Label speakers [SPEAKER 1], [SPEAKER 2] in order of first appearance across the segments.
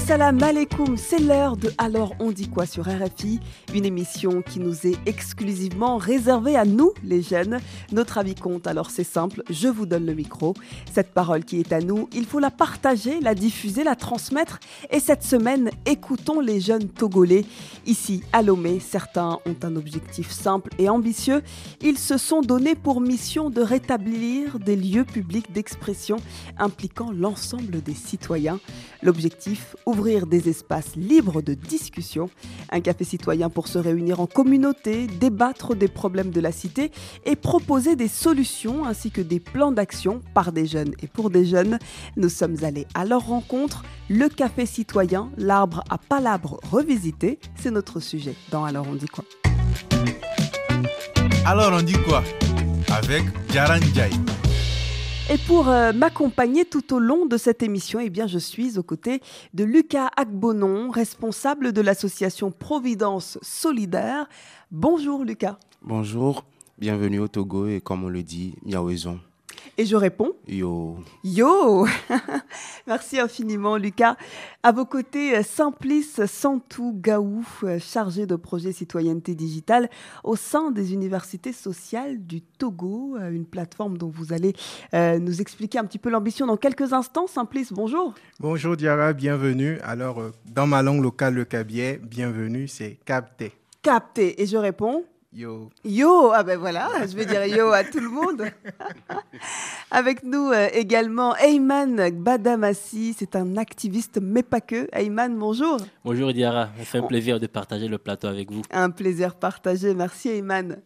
[SPEAKER 1] Wassalam alaikum, c'est l'heure de Alors on dit quoi sur RFI, une émission qui nous est exclusivement réservée à nous, les jeunes. Notre avis compte, alors c'est simple, je vous donne le micro. Cette parole qui est à nous, il faut la partager, la diffuser, la transmettre. Et cette semaine, écoutons les jeunes togolais. Ici, à Lomé, certains ont un objectif simple et ambitieux. Ils se sont donnés pour mission de rétablir des lieux publics d'expression impliquant l'ensemble des citoyens. L'objectif, ouvrir des espaces libres de discussion, un café citoyen pour se réunir en communauté, débattre des problèmes de la cité et proposer des solutions ainsi que des plans d'action par des jeunes et pour des jeunes. Nous sommes allés à leur rencontre, le café citoyen, l'arbre à palabres revisité, c'est notre sujet dans Alors on dit quoi?
[SPEAKER 2] Alors on dit quoi? Avec Jaran Jai.
[SPEAKER 1] Et pour euh, m'accompagner tout au long de cette émission, eh je suis aux côtés de Lucas Agbonon, responsable de l'association Providence Solidaire. Bonjour Lucas.
[SPEAKER 3] Bonjour, bienvenue au Togo et comme on le dit, Miaouezon.
[SPEAKER 1] Et je réponds
[SPEAKER 3] Yo.
[SPEAKER 1] Yo Merci infiniment, Lucas. À vos côtés, Simplice Santou Gaou, chargé de projet citoyenneté digitale au sein des universités sociales du Togo, une plateforme dont vous allez euh, nous expliquer un petit peu l'ambition dans quelques instants. Simplice, bonjour.
[SPEAKER 4] Bonjour Diara, bienvenue. Alors, euh, dans ma langue locale, le cabier, bienvenue, c'est capté.
[SPEAKER 1] Capté. Et je réponds
[SPEAKER 4] Yo.
[SPEAKER 1] Yo, ah ben voilà, je vais dire yo à tout le monde. Avec nous euh, également Ayman Badamassi, c'est un activiste mais pas que. Ayman, bonjour.
[SPEAKER 5] Bonjour Diara, ça fait un plaisir de partager le plateau avec vous.
[SPEAKER 1] Un plaisir partagé, merci Ayman.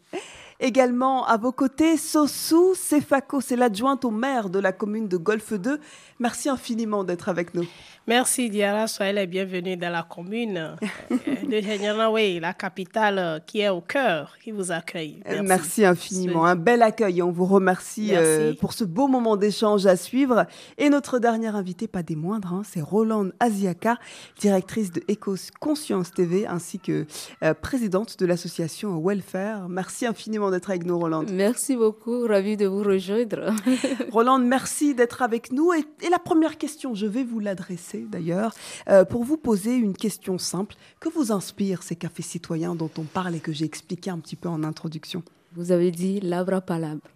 [SPEAKER 1] Également à vos côtés, Sossou Sefako, c'est l'adjointe au maire de la commune de Golfe 2. Merci infiniment d'être avec nous.
[SPEAKER 6] Merci Diara, soyez les bienvenus dans la commune euh, de Genyanaway, la capitale euh, qui est au cœur, qui vous accueille.
[SPEAKER 1] Merci, Merci infiniment, un bel accueil. On vous remercie euh, pour ce beau moment d'échange à suivre. Et notre dernière invitée, pas des moindres, hein, c'est Rolande Aziaka, directrice de Ecos Conscience TV, ainsi que euh, présidente de l'association Welfare. Merci infiniment d'être avec nous, Rolande.
[SPEAKER 7] Merci beaucoup, ravi de vous rejoindre.
[SPEAKER 1] Rolande, merci d'être avec nous. Et, et la première question, je vais vous l'adresser d'ailleurs, euh, pour vous poser une question simple. Que vous inspirent ces cafés citoyens dont on parle et que j'ai expliqué un petit peu en introduction?
[SPEAKER 7] Vous avez dit l'arbre à palabre.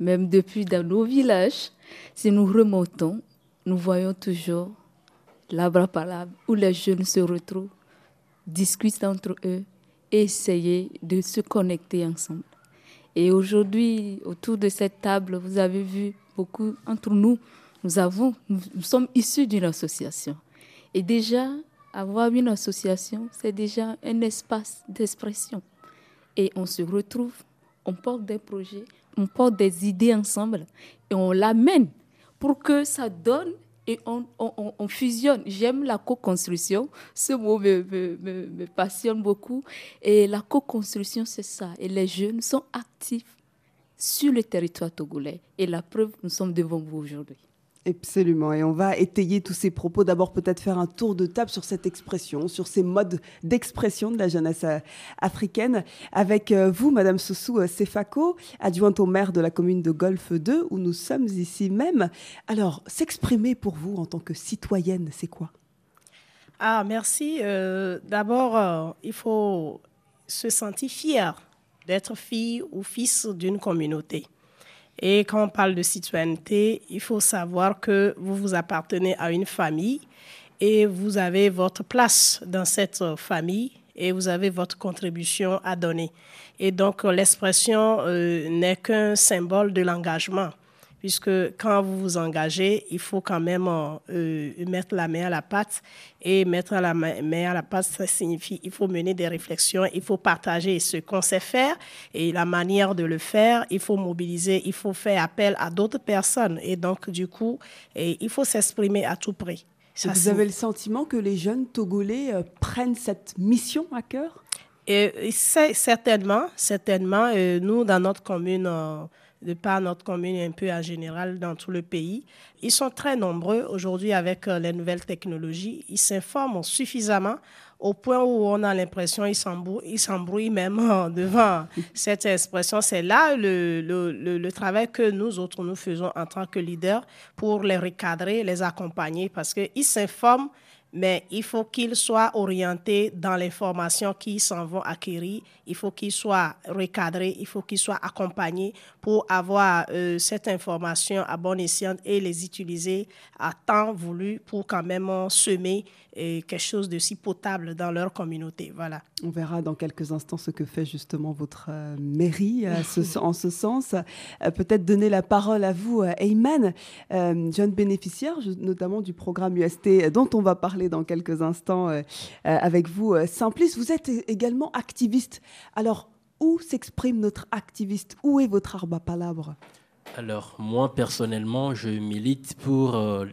[SPEAKER 7] Même depuis dans nos villages, si nous remontons, nous voyons toujours l'arbre à palabre où les jeunes se retrouvent, discutent entre eux et essayent de se connecter ensemble. Et aujourd'hui, autour de cette table, vous avez vu beaucoup entre nous, nous, avons, nous, sommes issus d'une association. Et déjà, avoir une association, c'est déjà un espace d'expression. Et on se retrouve, on porte des projets, on porte des idées ensemble et on l'amène pour que ça donne et on, on, on fusionne. J'aime la co-construction, ce mot me, passionne beaucoup. Et la co-construction, c'est ça. Et les jeunes sont actifs sur le territoire togolais. Et la preuve, nous sommes devant vous aujourd'hui.
[SPEAKER 1] Absolument. Et on va étayer tous ces propos. D'abord, peut-être faire un tour de table sur cette expression, sur ces modes d'expression de la jeunesse africaine. Avec vous, Madame Sossou Sefako, adjointe au maire de la commune de Golfe 2, où nous sommes ici même. Alors, s'exprimer pour vous en tant que citoyenne, c'est quoi?
[SPEAKER 6] Ah, merci. Euh, D'abord, euh, il faut se sentir fier d'être fille ou fils d'une communauté. Et quand on parle de citoyenneté, il faut savoir que vous vous appartenez à une famille et vous avez votre place dans cette famille et vous avez votre contribution à donner. Et donc l'expression euh, n'est qu'un symbole de l'engagement, puisque quand vous vous engagez, il faut quand même euh, mettre la main à la pâte. Et mettre la main à la pâte, ça signifie il faut mener des réflexions, il faut partager ce qu'on sait faire et la manière de le faire. Il faut mobiliser, il faut faire appel à d'autres personnes. Et donc, du coup, et il faut s'exprimer à tout prix.
[SPEAKER 1] Ça, vous avez le sentiment que les jeunes Togolais euh, prennent cette mission à cœur?
[SPEAKER 6] Et, Certainement, certainement. Euh, nous, dans notre commune, euh, de par notre commune et un peu en général dans tout le pays. Ils sont très nombreux aujourd'hui avec euh, les nouvelles technologies. Ils s'informent suffisamment au point où on a l'impression qu'ils s'embrouillent même devant cette expression. C'est là le, le, le, travail que nous autres, nous faisons en tant que leaders pour les recadrer, les accompagner, parce qu'ils s'informent mais il faut qu'ils soient orientés dans l'information qu'ils s'en vont acquérir. Il faut qu'ils soient recadrés, il faut qu'ils soient accompagnés pour avoir euh, cette information à bon escient et les utiliser à temps voulu pour quand même semer euh, quelque chose de si potable dans leur communauté. Voilà.
[SPEAKER 1] On verra dans quelques instants ce que fait justement votre euh, mairie en ce sens. Peut-être donner la parole à vous, Eyman, jeune bénéficiaire notamment du programme UST dont on va parler dans quelques instants euh, euh, avec vous. Euh, Simplice, vous êtes également activiste. Alors, où s'exprime notre activiste? Où est votre arbre à palabre
[SPEAKER 5] alors, moi, personnellement, je milite pour euh,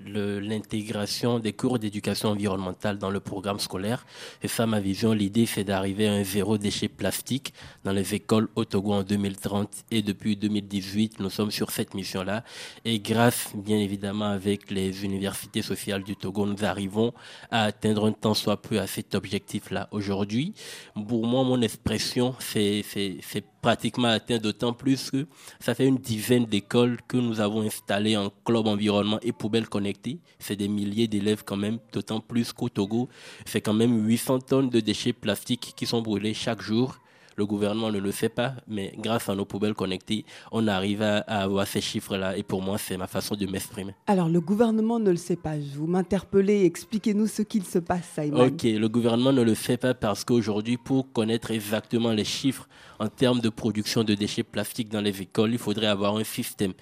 [SPEAKER 5] l'intégration des cours d'éducation environnementale dans le programme scolaire. Et ça, ma vision, l'idée, c'est d'arriver à un zéro déchet plastique dans les écoles au Togo en 2030. Et depuis 2018, nous sommes sur cette mission-là. Et grâce, bien évidemment, avec les universités sociales du Togo, nous arrivons à atteindre un temps soit peu à cet objectif-là. Aujourd'hui, pour moi, mon expression, c'est pratiquement atteint, d'autant plus que ça fait une dizaine d'écoles que nous avons installées en club environnement et poubelles connectées. C'est des milliers d'élèves quand même, d'autant plus qu'au Togo, c'est quand même 800 tonnes de déchets plastiques qui sont brûlés chaque jour le gouvernement ne le fait pas, mais grâce à nos poubelles connectées, on arrive à, avoir ces chiffres-là. Et pour moi, c'est ma façon de m'exprimer.
[SPEAKER 1] Alors, le gouvernement ne le sait pas. Vous m'interpellez. Expliquez-nous ce qu'il se passe, Simon.
[SPEAKER 5] Ok, le gouvernement ne le fait pas parce qu'aujourd'hui, pour connaître exactement les chiffres en termes de production de déchets plastiques dans les écoles, il faudrait avoir un système.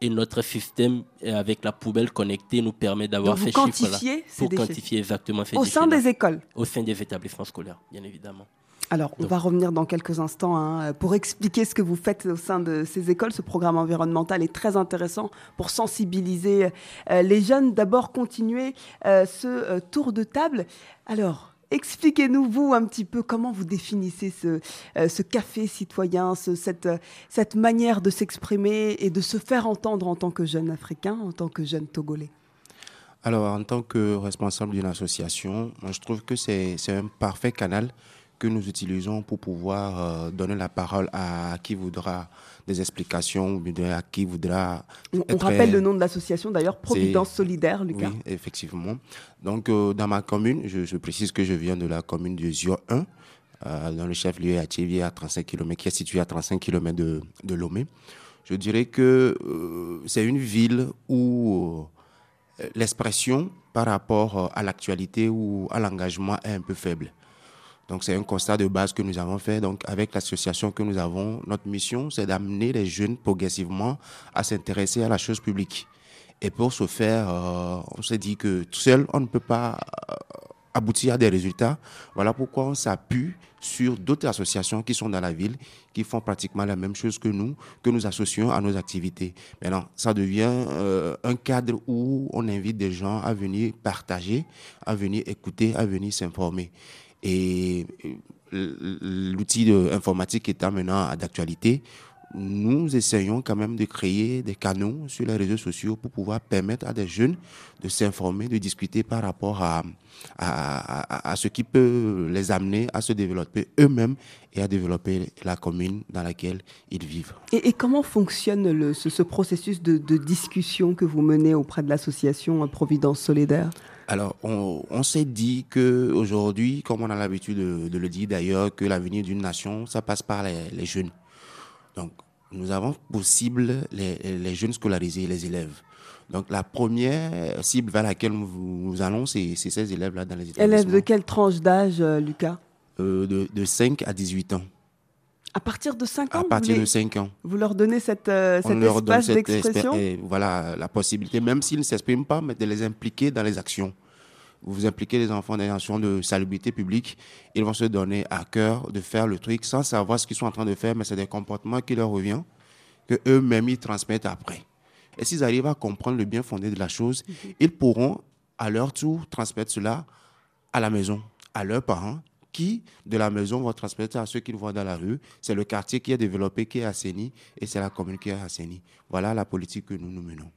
[SPEAKER 5] Et notre système, avec la poubelle connectée, nous permet d'avoir ces chiffres-là. Pour quantifier exactement ces
[SPEAKER 1] Au sein des écoles
[SPEAKER 5] Au sein des établissements scolaires, bien évidemment.
[SPEAKER 1] Alors, on va revenir dans quelques instants hein, pour expliquer ce que vous faites au sein de ces écoles. Ce programme environnemental est très intéressant pour sensibiliser euh, les jeunes. D'abord, continuer euh, ce euh, tour de table. Alors, Expliquez-nous, vous, un petit peu comment vous définissez ce, ce café citoyen, cette, cette manière de s'exprimer et de se faire entendre en tant que jeune africain, en tant que jeune togolais.
[SPEAKER 3] Alors, en tant que responsable d'une association, moi, je trouve que c'est un parfait canal que nous utilisons pour pouvoir euh, donner la parole à qui voudra des explications, ou à qui voudra.
[SPEAKER 1] On, rappelle le nom de l'association d'ailleurs, Providence Solidaire, Lucas.
[SPEAKER 3] Oui, effectivement. Donc, euh, dans ma commune, je, précise que je viens de la commune de Zio 1, euh, dans le chef-lieu à Tchévier, à 35 km, qui est situé à 35 km de, de Lomé. Je dirais que c'est une ville où l'expression par rapport à l'actualité ou à l'engagement est un peu faible. Donc c'est un constat de base que nous avons fait. Donc avec l'association que nous avons, notre mission, c'est d'amener les jeunes progressivement à s'intéresser à la chose publique. Et pour ce faire, euh, on s'est dit que tout seul, on ne peut pas euh, aboutir à des résultats. Voilà pourquoi on s'appuie sur d'autres associations qui sont dans la ville, qui font pratiquement la même chose que nous, que nous associons à nos activités. Maintenant, ça devient euh, un cadre où on invite des gens à venir partager, à venir écouter, à venir s'informer. Et l'outil informatique étant maintenant d'actualité, nous essayons quand même de créer des canaux sur les réseaux sociaux pour pouvoir permettre à des jeunes de s'informer, de discuter par rapport à, à, ce qui peut les amener à se développer eux-mêmes et à développer la commune dans laquelle ils vivent.
[SPEAKER 1] Et, comment fonctionne ce, processus de discussion que vous menez auprès de l'association Providence Solidaire?
[SPEAKER 3] Alors, on, s'est dit que aujourd'hui, comme on a l'habitude de, le dire d'ailleurs, que l'avenir d'une nation, ça passe par les, jeunes. Donc, nous avons possible les, jeunes scolarisés, les élèves. Donc, la première cible vers laquelle nous, allons, c'est ces élèves-là dans les établissements.
[SPEAKER 1] Élèves de quelle tranche d'âge, euh, Lucas?
[SPEAKER 3] Euh, de, de 5 à 18 ans.
[SPEAKER 1] À partir de 5 ans
[SPEAKER 3] À partir de 5 ans.
[SPEAKER 1] Vous leur donnez cette, euh, cet espace d'expression
[SPEAKER 3] Voilà, la possibilité, même s'ils ne s'expriment pas, mais de les impliquer dans les actions. Vous impliquez les enfants dans les actions de salubrité publique, ils vont se donner à cœur de faire le truc sans savoir ce qu'ils sont en train de faire, mais c'est des comportements qui leur reviennent, que eux-mêmes ils transmettent après. Et s'ils arrivent à comprendre le bien fondé de la chose, mhm. ils pourront à leur tour transmettre cela à la maison, à leurs parents, qui, de la maison, vont transmettre à ceux qui le voient dans la rue. C'est le quartier qui est développé, qui est assaini, et c'est la commune qui est assainie. Voilà la politique que nous nous menons.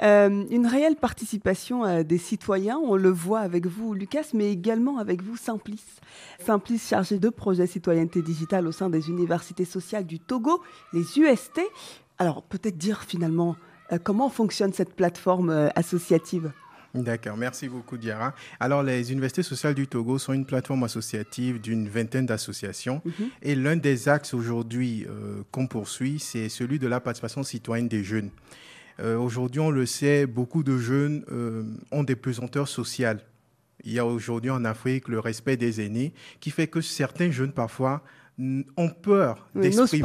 [SPEAKER 1] Euh, une réelle participation euh, des citoyens, on le voit avec vous, Lucas, mais également avec vous, Simplice. Simplice, chargé de projets citoyenneté digitale au sein des universités sociales du Togo, les UST. Alors, peut-être dire finalement euh, comment fonctionne cette plateforme associative?
[SPEAKER 4] D'accord, merci beaucoup Diara. Alors les universités sociales du Togo sont une plateforme associative d'une vingtaine d'associations mhm. et l'un des axes aujourd'hui qu'on poursuit, c'est celui de la participation citoyenne des jeunes. Euh, aujourd'hui, on le sait, beaucoup de jeunes euh, ont des pesanteurs sociales. Il y a aujourd'hui en Afrique le respect des aînés qui fait que certains jeunes parfois ont peur
[SPEAKER 1] d'exprimer,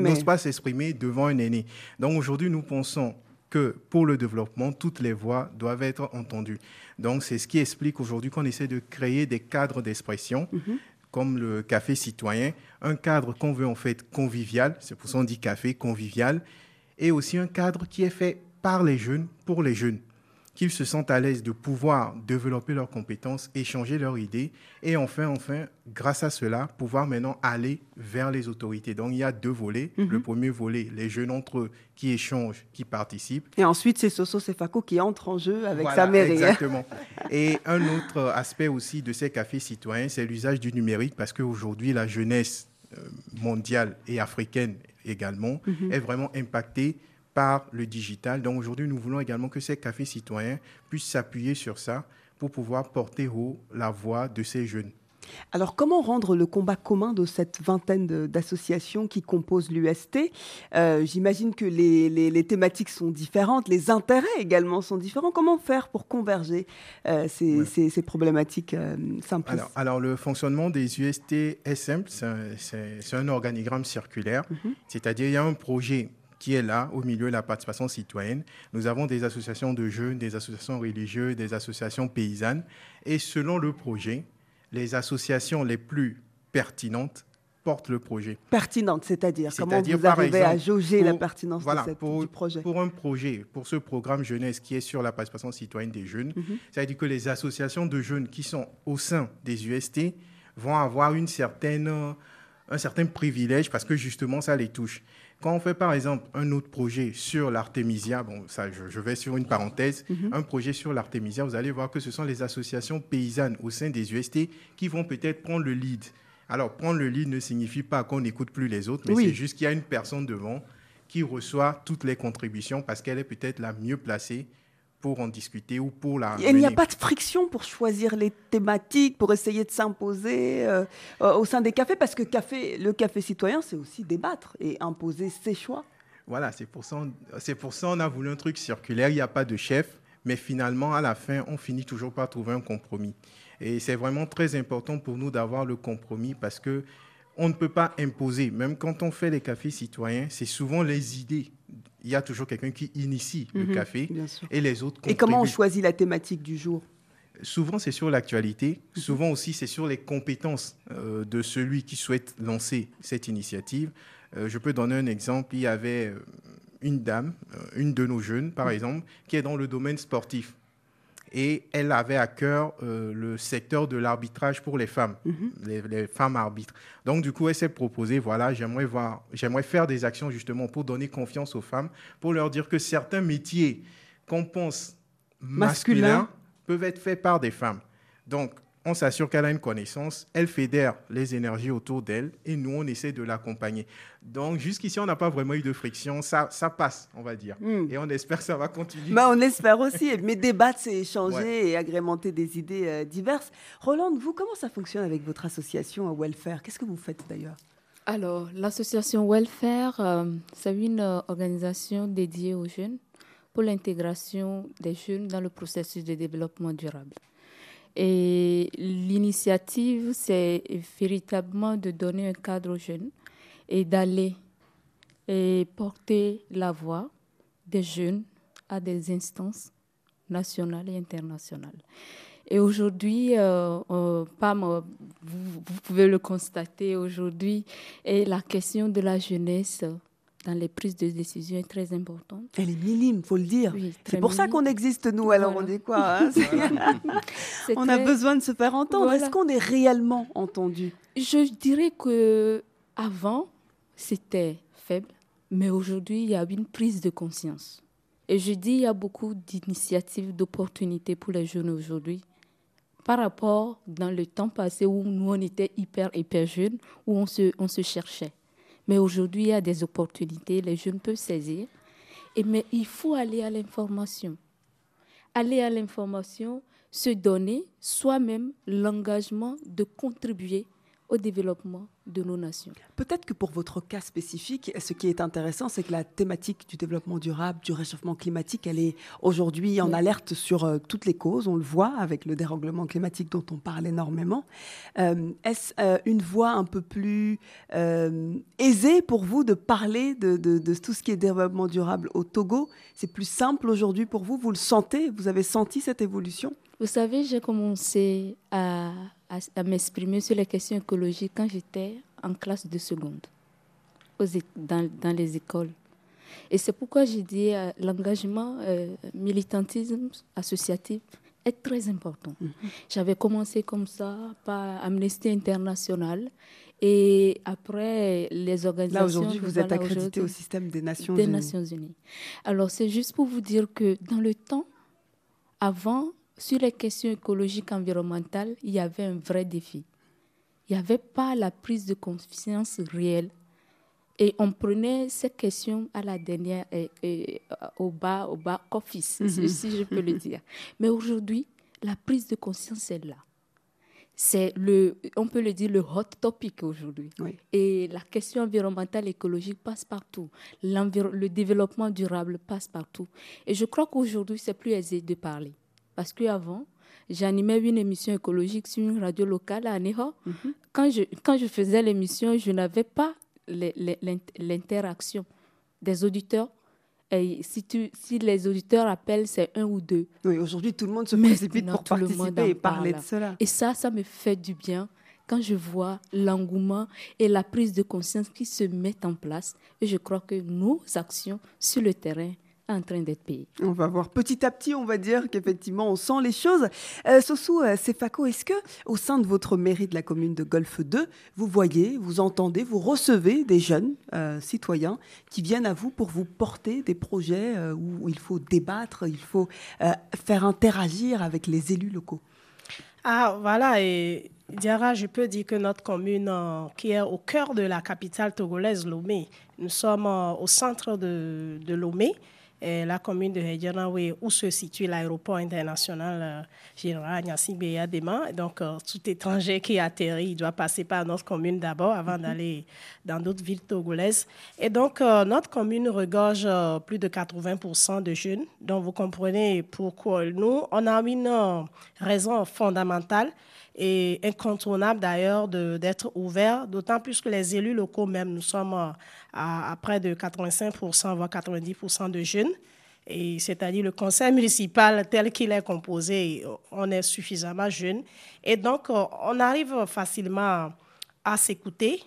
[SPEAKER 4] n'osent pas s'exprimer devant un aîné. Donc aujourd'hui, nous pensons que pour le développement, toutes les voix doivent être entendues. Donc c'est ce qui explique aujourd'hui qu'on essaie de créer des cadres d'expression. Mhm. comme le café citoyen, un cadre qu'on veut en fait convivial, c'est pour ça qu'on dit café convivial, et aussi un cadre qui est fait par les jeunes, pour les jeunes, qu'ils se sentent à l'aise de pouvoir développer leurs compétences, échanger leurs idées, et enfin, enfin, grâce à cela, pouvoir maintenant aller vers les autorités. Donc, il y a deux volets. Mhm. Le premier volet, les jeunes entre eux qui échangent, qui participent.
[SPEAKER 1] Et ensuite, c'est Soso Sefako qui entre en jeu avec sa mairie.
[SPEAKER 4] Exactement. et un autre aspect aussi de ces cafés citoyens, c'est l'usage du numérique, parce qu'aujourd'hui, la jeunesse euh, mondiale et africaine également, mhm. est vraiment impacté par le digital. Donc aujourd'hui, nous voulons également que ces cafés citoyens puissent s'appuyer sur ça pour pouvoir porter haut la voix de ces jeunes.
[SPEAKER 1] Alors, comment rendre le combat commun de cette vingtaine d'associations qui composent l'UST euh, J'imagine que les, thématiques sont différentes, les intérêts également sont différents. Comment faire pour converger euh, ces, problématiques euh, simples?
[SPEAKER 4] Alors, le fonctionnement des UST est simple, c'est un, organigramme circulaire, mhm. c'est-à-dire il y a un projet qui est là au milieu de la participation citoyenne. Nous avons des associations de jeunes, des associations religieuses, des associations paysannes. Et selon le projet, les associations les plus pertinentes portent le projet.
[SPEAKER 1] Pertinente, c'est-à-dire comment vous arrivez à jauger la pertinence de cette,
[SPEAKER 4] pour,
[SPEAKER 1] du projet
[SPEAKER 4] Pour un projet, pour ce programme jeunesse qui est sur la participation citoyenne des jeunes, mhm. c'est-à-dire que les associations de jeunes qui sont au sein des UST vont avoir une certaine, un certain privilège parce que justement ça les touche. Quand on fait par exemple un autre projet sur l'artémisia, bon, ça, je, vais sur une parenthèse, mhm. un projet sur l'artémisia, vous allez voir que ce sont les associations paysannes au sein des UST qui vont peut-être prendre le lead. Alors, prendre le lead ne signifie pas qu'on n'écoute plus les autres, mais c'est juste qu'il y a une personne devant qui reçoit toutes les contributions parce qu'elle est peut-être la mieux placée pour en discuter ou pour la.
[SPEAKER 1] Il n'y a pas de friction pour choisir les thématiques, pour essayer de s'imposer euh, euh, au sein des cafés, parce que café, le café citoyen, c'est aussi débattre et imposer ses choix.
[SPEAKER 4] Voilà, c'est pour ça, c'est pour ça on a voulu un truc circulaire. Il n'y a pas de chef, mais finalement, à la fin, on finit toujours par trouver un compromis. Et c'est vraiment très important pour nous d'avoir le compromis parce que on ne peut pas imposer. Même quand on fait les cafés citoyens, c'est souvent les idées il y a toujours quelqu'un qui initie le mhm, café et les autres
[SPEAKER 1] Et comment on choisit la thématique du jour?
[SPEAKER 4] Souvent, c'est sur l'actualité. Mhm. Souvent aussi, c'est sur les compétences euh, de celui qui souhaite lancer cette initiative. Euh, je peux donner un exemple. Il y avait euh, une dame, une de nos jeunes, par mhm. exemple, qui est dans le domaine sportif et elle avait à cœur euh, le secteur de l'arbitrage pour les femmes, mhm. les, femmes arbitres. Donc du coup, elle s'est proposée, voilà, j'aimerais voir, j'aimerais faire des actions justement pour donner confiance aux femmes, pour leur dire que certains métiers qu'on pense masculins peuvent être faits par des femmes. Donc on s'assure qu'elle a une connaissance, elle fédère les énergies autour d'elle et nous, on essaie de l'accompagner. Donc, jusqu'ici, on n'a pas vraiment eu de friction. Ça, ça passe, on va dire. Hmm. Et on espère que ça va continuer.
[SPEAKER 1] Bah, on espère aussi. Mais débattre, c'est échanger et agrémenter des idées euh, diverses. Roland, vous, comment ça fonctionne avec votre association Welfare? Qu'est-ce que vous faites d'ailleurs?
[SPEAKER 7] Alors, l'association Welfare, euh, c'est une euh, organisation dédiée aux jeunes pour l'intégration des jeunes dans le processus de développement durable. Et l'initiative, c'est véritablement de donner un cadre aux jeunes et d'aller et porter la voix des jeunes à des instances nationales et internationales. Et aujourd'hui, euh, euh Pam, vous, vous, pouvez le constater aujourd'hui, et la question de la jeunesse dans les prises de décision est très importante.
[SPEAKER 1] Elle est minime, faut le dire. c'est pour ça qu'on existe, nous. Alors on dit quoi hein On a besoin de se faire entendre. Est-ce qu'on est réellement entendu?
[SPEAKER 7] Je dirais que avant, c'était faible, mais aujourd'hui, il y a une prise de conscience. Et je dis, il y a beaucoup d'initiatives, d'opportunités pour les jeunes aujourd'hui par rapport dans le temps passé où nous, on était hyper, hyper jeunes, où on se, on se cherchait. Mais aujourd'hui, il y a des opportunités, les jeunes peuvent saisir. Et, mais il faut aller à l'information. Aller à l'information, se donner soi-même l'engagement de contribuer au développement de nos nations.
[SPEAKER 1] Peut-être que pour votre cas spécifique, ce qui est intéressant, c'est que la thématique du développement durable, du réchauffement climatique, elle est aujourd'hui en alerte sur euh, toutes les causes. On le voit avec le dérèglement climatique dont on parle énormément. Euh, est-ce euh, une voie un peu plus aisée pour vous de parler de, de, tout ce qui est développement durable au Togo? C'est plus simple aujourd'hui pour vous? Vous le sentez? Vous avez senti cette évolution?
[SPEAKER 7] Vous savez, j'ai commencé à à, m'exprimer sur les questions écologiques quand j'étais en classe de seconde, dans, dans les écoles. Et c'est pourquoi j'ai dit euh, l'engagement euh, militantisme associatif est très important. Mhm. J'avais commencé comme ça par Amnesty International et après les organisations.
[SPEAKER 1] Là aujourd'hui, vous êtes accrédité au système des Nations
[SPEAKER 7] des
[SPEAKER 1] Unies.
[SPEAKER 7] Nations Unies. Alors c'est juste pour vous dire que dans le temps, avant, sur les questions écologiques environnementales, il y avait un vrai défi. Il n'y avait pas la prise de conscience réelle. Et on prenait ces questions à la dernière, et, au bas, au bas office, mhm. si je peux le dire. Mais aujourd'hui, la prise de conscience est là. C'est le, on peut le dire, le hot topic aujourd'hui. Et la question environnementale écologique passe partout. Le développement durable passe partout. Et je crois qu'aujourd'hui, c'est plus aisé de parler. Parce qu'avant, j'animais une émission écologique sur une radio locale à Neho. Mhm. quand, je, quand je faisais l'émission, je n'avais pas l'interaction des auditeurs. Et si, tu, si les auditeurs appellent, c'est un ou deux.
[SPEAKER 1] Oui, aujourd'hui, tout le monde se précipite pour participer et parler de cela.
[SPEAKER 7] Et ça, ça me fait du bien quand je vois l'engouement et la prise de conscience qui se mettent en place. Et je crois que nos actions sur le terrain en train d'être payé.
[SPEAKER 1] On va voir petit à petit, on va dire qu'effectivement, on sent les choses. Euh, Sossou euh, Sefako, est-ce que au sein de votre mairie de la commune de Golfe 2, vous voyez, vous entendez, vous recevez des jeunes euh, citoyens qui viennent à vous pour vous porter des projets euh, où il faut débattre, il faut faire interagir avec les élus locaux?
[SPEAKER 6] Ah, voilà, et Diara, je peux dire que notre commune, qui est au cœur de la capitale togolaise, Lomé, nous sommes au centre de, de Lomé la commune de Hedjanawe, où se situe l'aéroport international euh, général Nyassimbe Dema. Donc, euh, tout étranger qui atterrit, il doit passer par notre commune d'abord avant mhm. d'aller dans d'autres villes togolaises. Et donc, euh, notre commune regorge plus de 80% de jeunes. Donc, vous comprenez pourquoi nous, on a une raison fondamentale et incontournable d'ailleurs d'être ouvert, d'autant plus que les élus locaux même, nous sommes à, près de 85%, voire 90% de jeunes. Et c'est-à-dire le conseil municipal tel qu'il est composé, on est suffisamment jeunes. Et donc, on arrive facilement à s'écouter.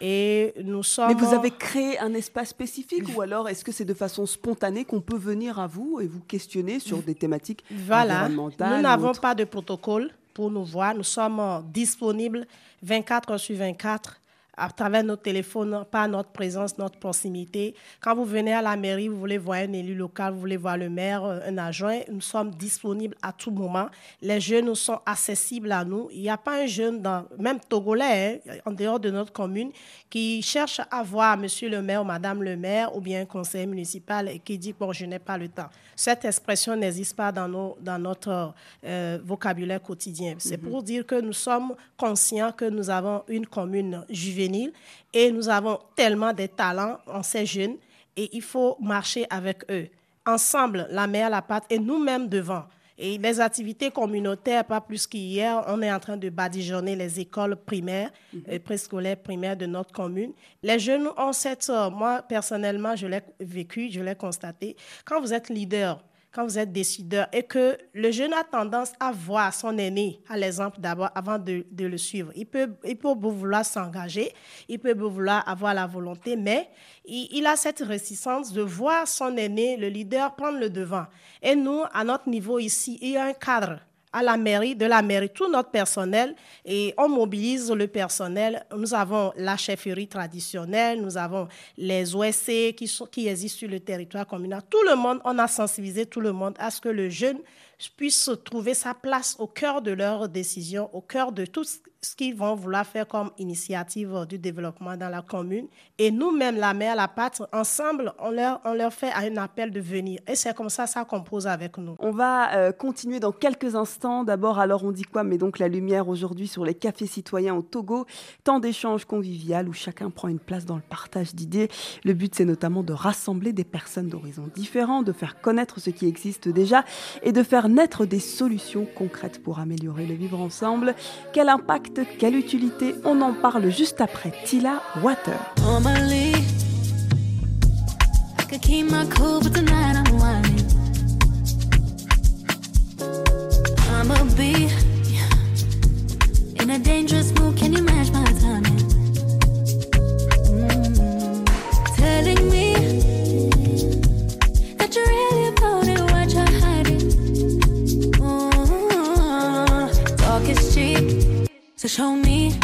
[SPEAKER 6] Et nous sommes...
[SPEAKER 1] Mais vous avez créé un espace spécifique ou alors est-ce que c'est de façon spontanée qu'on peut venir à vous et vous questionner sur des thématiques voilà. Nous
[SPEAKER 6] n'avons pas de protocole pour nous voir. Nous sommes disponibles 24 heures sur 24 à travers notre téléphone, par notre présence, notre proximité. Quand vous venez à la mairie, vous voulez voir un élu local, vous voulez voir le maire, euh, un adjoint, nous sommes disponibles à tout moment. Les jeunes sont accessibles à nous. Il n'y a pas un jeune, dans, même togolais, hein, en dehors de notre commune, qui cherche à voir monsieur le maire ou madame le maire ou bien un conseiller municipal et qui dit, bon, je n'ai pas le temps. Cette expression n'existe pas dans, nos, dans notre euh, vocabulaire quotidien. C'est mm-hmm. pour dire que nous sommes conscients que nous avons une commune juvénile et nous avons tellement de talents en ces jeunes et il faut marcher avec eux. Ensemble, la mère, la pâte et nous-mêmes devant. Et les activités communautaires, pas plus qu'hier, on est en train de badigeonner les écoles primaires mhm. et préscolaires primaires de notre commune. Les jeunes ont cette... Moi, personnellement, je l'ai vécu, je l'ai constaté. Quand vous êtes leader, quand vous êtes décideur et que le jeune a tendance à voir son aîné à l'exemple d'abord avant de, le suivre. Il peut, il peut vouloir s'engager, il peut vouloir avoir la volonté, mais il, a cette réticence de voir son aîné, le leader, prendre le devant. Et nous, à notre niveau ici, il y a un cadre à la mairie, de la mairie, tout notre personnel et on mobilise le personnel. Nous avons la chefferie traditionnelle, nous avons les OSC qui, existent sur le territoire communal. Tout le monde, on a sensibilisé tout le monde à ce que le jeune puisse trouver sa place au cœur de leurs décisions, au cœur de tout ce qu'ils vont vouloir faire comme initiative du développement dans la commune. Et nous-mêmes, la mère, la pâte, ensemble, on leur, fait un appel de venir. Et c'est comme ça, ça compose avec nous.
[SPEAKER 1] On va euh, continuer dans quelques instants. D'abord, alors on dit quoi? Mais donc la lumière aujourd'hui sur les cafés citoyens au Togo. Temps d'échange convivial où chacun prend une place dans le partage d'idées. Le but, c'est notamment de rassembler des personnes d'horizons différents, de faire connaître ce qui existe déjà et de faire naître des solutions concrètes pour améliorer le vivre ensemble. Quel impact, quelle utilité On en parle juste après Tila Water. So show me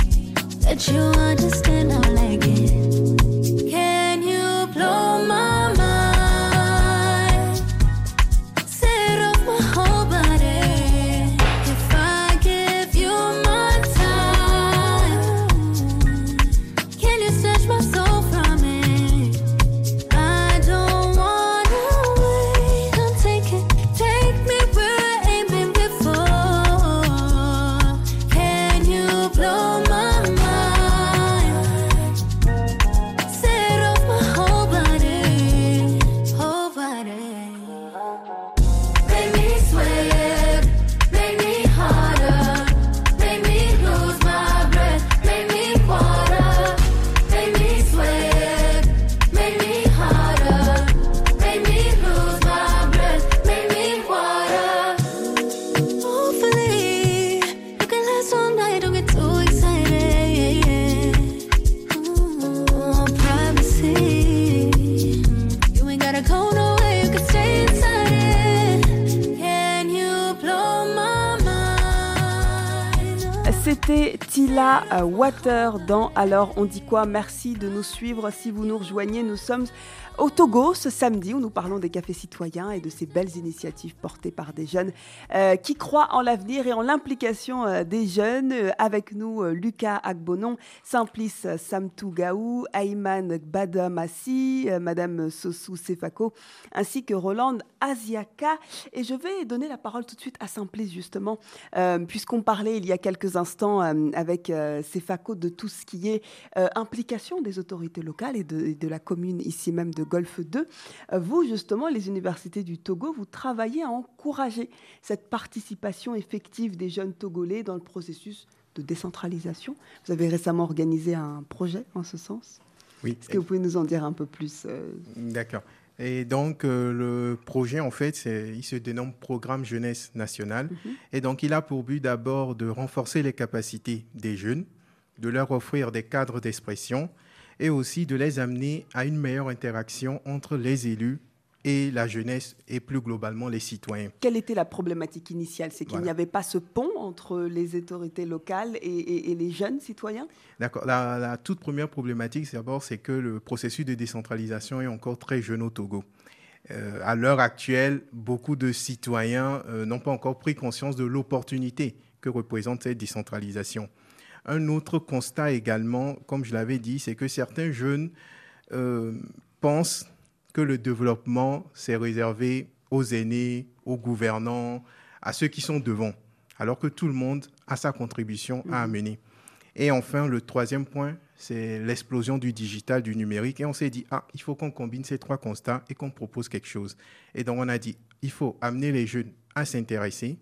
[SPEAKER 1] that you understand I like it. Can you blow my mind? Dans Alors on dit quoi? Merci de nous suivre. Si vous nous rejoignez, nous sommes au Togo, ce samedi, où nous parlons des cafés citoyens et de ces belles initiatives portées par des jeunes euh, qui croient en l'avenir et en l'implication euh, des jeunes. Euh, avec nous, Lucas Agbonon, Simplice Samtou Gaou, Ayman Badamassi, Madame Sossou Sefako, ainsi que Roland Asiaka. Et je vais donner la parole tout de suite à Simplice, justement, puisqu'on parlait il y a quelques instants avec Sefako de tout ce qui est implication des autorités locales et de, de la commune ici même de Golfe 2. Euh, vous, justement, les universités du Togo, vous travaillez à encourager cette participation effective des jeunes Togolais dans le processus de décentralisation. Vous avez récemment organisé un projet en ce sens. Oui. Est-ce que vous pouvez nous en dire un peu plus euh?
[SPEAKER 4] D'accord. Et donc, euh, le projet, en fait, il se dénomme Programme Jeunesse Nationale. Mhm. Et donc, il a pour but d'abord de renforcer les capacités des jeunes, de leur offrir des cadres d'expression et aussi de les amener à une meilleure interaction entre les élus et la jeunesse et plus globalement les citoyens.
[SPEAKER 1] Quelle était la problématique initiale? C'est qu'il n'y avait pas ce pont entre les autorités locales et, les jeunes citoyens?
[SPEAKER 4] D'accord. La, toute première problématique, d'abord, c'est que le processus de décentralisation est encore très jeune au Togo. Euh, à l'heure actuelle, beaucoup de citoyens euh, n'ont pas encore pris conscience de l'opportunité que représente cette décentralisation. Un autre constat également, comme je l'avais dit, c'est que certains jeunes euh, pensent que le développement, c'est réservé aux aînés, aux gouvernants, à ceux qui sont devant, alors que tout le monde a sa contribution à mhm. amener. Et enfin, le troisième point, c'est l'explosion du digital, du numérique. Et on s'est dit, ah, il faut qu'on combine ces trois constats et qu'on propose quelque chose. Et donc, on a dit, il faut amener les jeunes à s'intéresser,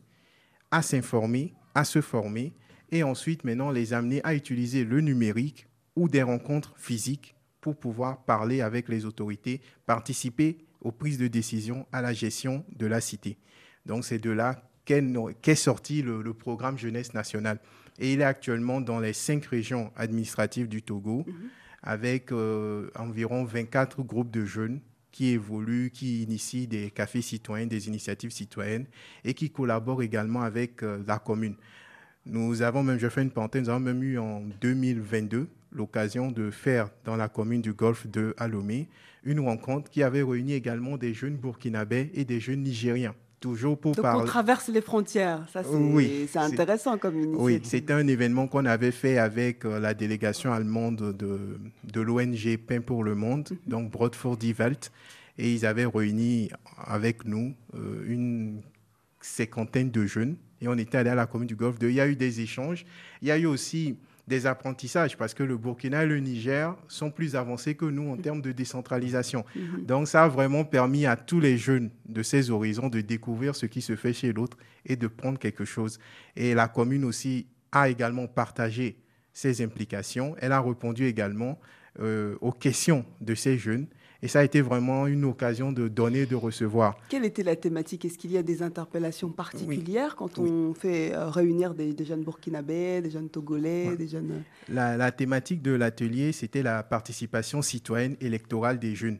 [SPEAKER 4] à s'informer, à se former et ensuite maintenant les amener à utiliser le numérique ou des rencontres physiques pour pouvoir parler avec les autorités, participer aux prises de décision, à la gestion de la cité. Donc c'est de là qu'est sorti le, programme Jeunesse nationale. Et il est actuellement dans les cinq régions administratives du Togo, mhm. avec euh, environ 24 groupes de jeunes qui évoluent, qui initient des cafés citoyens, des initiatives citoyennes et qui collaborent également avec euh, la commune. Nous avons même, je fais une parenthèse, nous avons même eu en 2022 l'occasion de faire dans la commune du Golfe de Alomé une rencontre qui avait réuni également des jeunes burkinabés et des jeunes nigériens. Toujours pour
[SPEAKER 1] Donc on traverse les frontières, ça c'est
[SPEAKER 4] oui,
[SPEAKER 1] intéressant comme initiative.
[SPEAKER 4] Oui, c'était un événement qu'on avait fait avec euh, la délégation allemande de, de l'ONG Pain pour le Monde, mhm. donc Brodford Die Welt, et ils avaient réuni avec nous euh, une cinquantaine de jeunes et on était allé à la commune du Golfe. Il y a eu des échanges. Il y a eu aussi des apprentissages parce que le Burkina et le Niger sont plus avancés que nous en termes de décentralisation. Mhm. Donc ça a vraiment permis à tous les jeunes de ces horizons de découvrir ce qui se fait chez l'autre et de prendre quelque chose. Et la commune aussi a également partagé ses implications. Elle a répondu également euh, aux questions de ces jeunes et ça a été vraiment une occasion de donner de recevoir.
[SPEAKER 1] Quelle était la thématique? Est-ce qu'il y a des interpellations particulières quand on fait euh, réunir des, jeunes burkinabés, des jeunes togolais, des jeunes...
[SPEAKER 4] Euh? La, la thématique de l'atelier, c'était la participation citoyenne électorale des jeunes.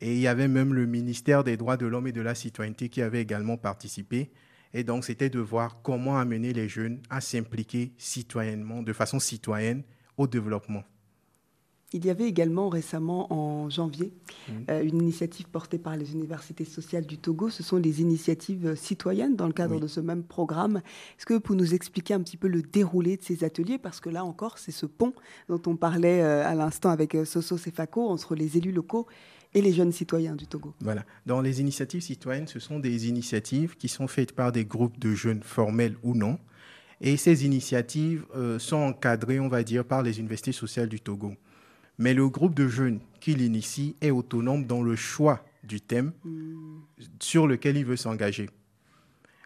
[SPEAKER 4] Et il y avait même le ministère des droits de l'homme et de la citoyenneté qui avait également participé. Et donc, c'était de voir comment amener les jeunes à s'impliquer citoyennement, de façon citoyenne, au développement.
[SPEAKER 1] Il y avait également récemment, en janvier, mmh. euh, une initiative portée par les universités sociales du Togo. Ce sont les initiatives citoyennes dans le cadre de ce même programme. Est-ce que vous pouvez nous expliquer un petit peu le déroulé de ces ateliers? Parce que là encore, c'est ce pont dont on parlait euh, à l'instant avec euh, Soso Sefako entre les élus locaux et les jeunes citoyens du Togo.
[SPEAKER 4] Voilà. Dans les initiatives citoyennes, ce sont des initiatives qui sont faites par des groupes de jeunes formels ou non. Et ces initiatives sont encadrées, on va dire, par les universités sociales du Togo. Mais le groupe de jeunes qui l'initie est autonome dans le choix du thème sur lequel il veut s'engager.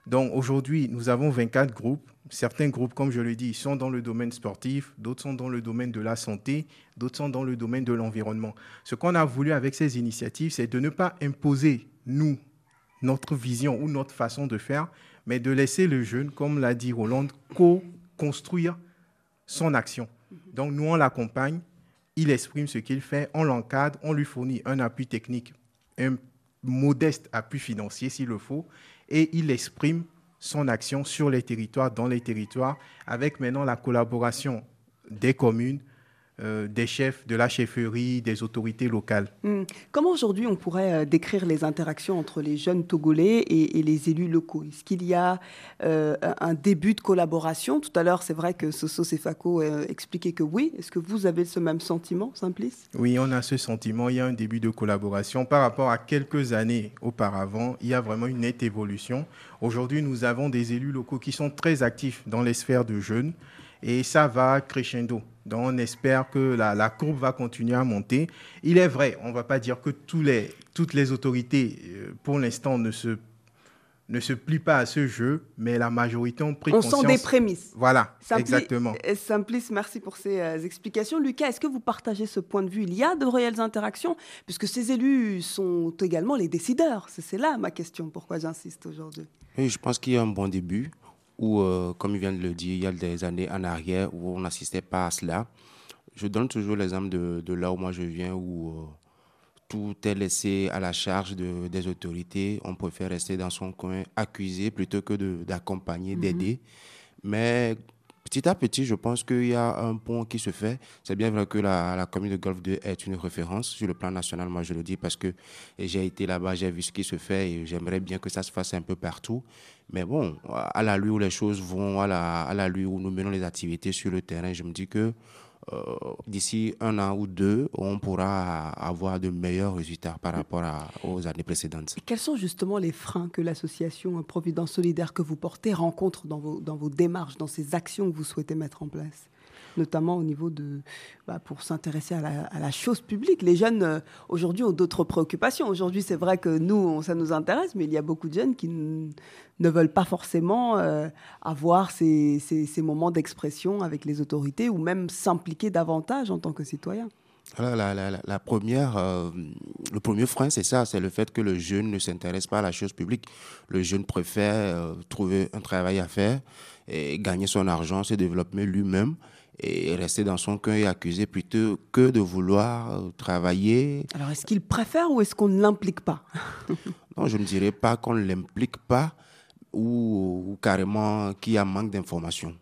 [SPEAKER 4] Donc aujourd'hui, nous avons 24 groupes. Certains groupes, comme je le dis, sont dans le domaine sportif, d'autres sont dans le domaine de la santé, d'autres sont dans le domaine de l'environnement. Ce qu'on a voulu avec ces initiatives, c'est de ne pas imposer, nous, notre vision ou notre façon de faire, mais de laisser le jeune, comme l'a dit Roland, co-construire son action. Donc nous, on l'accompagne il exprime ce qu'il fait, on l'encadre, on lui fournit un appui technique, un modeste appui financier s'il le faut, et il exprime son action sur les territoires, dans les territoires, avec maintenant la collaboration des communes, euh, des chefs de la chefferie, des autorités locales.
[SPEAKER 1] Hmm. Comment aujourd'hui on pourrait euh, décrire les interactions entre les jeunes Togolais et, les élus locaux? Est-ce qu'il y a euh, un début de collaboration? Tout à l'heure, c'est vrai que Soso Sefako expliquait que oui. Est-ce que vous avez ce même sentiment, Simplice?
[SPEAKER 4] Oui, on a ce sentiment. Il y a un début de collaboration. Par rapport à quelques années auparavant, il y a vraiment une nette évolution. Aujourd'hui, nous avons des élus locaux qui sont très actifs dans les sphères de jeunes et ça va crescendo. Donc on espère que la, courbe va continuer à monter. Il est vrai, on ne va pas dire que tous les, toutes les autorités, euh, pour l'instant, ne se, ne se plient pas à ce jeu, mais la majorité ont pris conscience.
[SPEAKER 1] On sent des prémices.
[SPEAKER 4] Voilà, exactement.
[SPEAKER 1] Euh, Simplice, merci pour ces euh, explications. Lucas, est-ce que vous partagez ce point de vue? Il y a de réelles interactions, puisque ces élus sont également les décideurs. C'est là ma question, pourquoi j'insiste aujourd'hui?
[SPEAKER 3] Oui, je pense qu'il y a un bon début où, euh, comme il vient de le dire, il y a des années en arrière où on n'assistait pas à cela. Je donne toujours l'exemple de, de, là où moi je viens, où euh, tout est laissé à la charge de, des autorités. On préfère rester dans son coin, accusé plutôt que d'accompagner, mhm. d'aider. Mais petit à petit, je pense qu'il y a un pont qui se fait. C'est bien vrai que la, commune de Golfe 2 est une référence sur le plan national, moi je le dis, parce que j'ai été là-bas, j'ai vu ce qui se fait et j'aimerais bien que ça se fasse un peu partout. Mais bon, à la lui où les choses vont, à la, à la lui où nous menons les activités sur le terrain, je me dis que d'ici un an ou deux, on pourra avoir de meilleurs résultats par rapport aux années précédentes.
[SPEAKER 1] quels sont justement les freins que l'association Providence Solidaire que vous portez rencontre dans vos, dans vos démarches, dans ces actions que vous souhaitez mettre en place? Notamment au niveau de, bah, pour s'intéresser à, la, chose publique. Les jeunes, euh, aujourd'hui, ont d'autres préoccupations. Aujourd'hui, c'est vrai que nous, ça nous intéresse, mais il y a beaucoup de jeunes qui ne veulent pas forcément euh, avoir ces, moments d'expression avec les autorités ou même s'impliquer davantage en tant que citoyen.
[SPEAKER 3] la, première, euh, le premier frein, c'est ça, c'est le fait que le jeune ne s'intéresse pas à la chose publique. Le jeune préfère trouver un travail à faire et gagner son argent, se développer lui-même et rester dans son coin et accuser plutôt que de vouloir travailler.
[SPEAKER 1] Alors, est-ce qu'il préfère ou est-ce qu'on ne l'implique pas?
[SPEAKER 3] Non, je ne dirais pas qu'on ne l'implique pas ou, ou carrément qu'il y a manque d'informations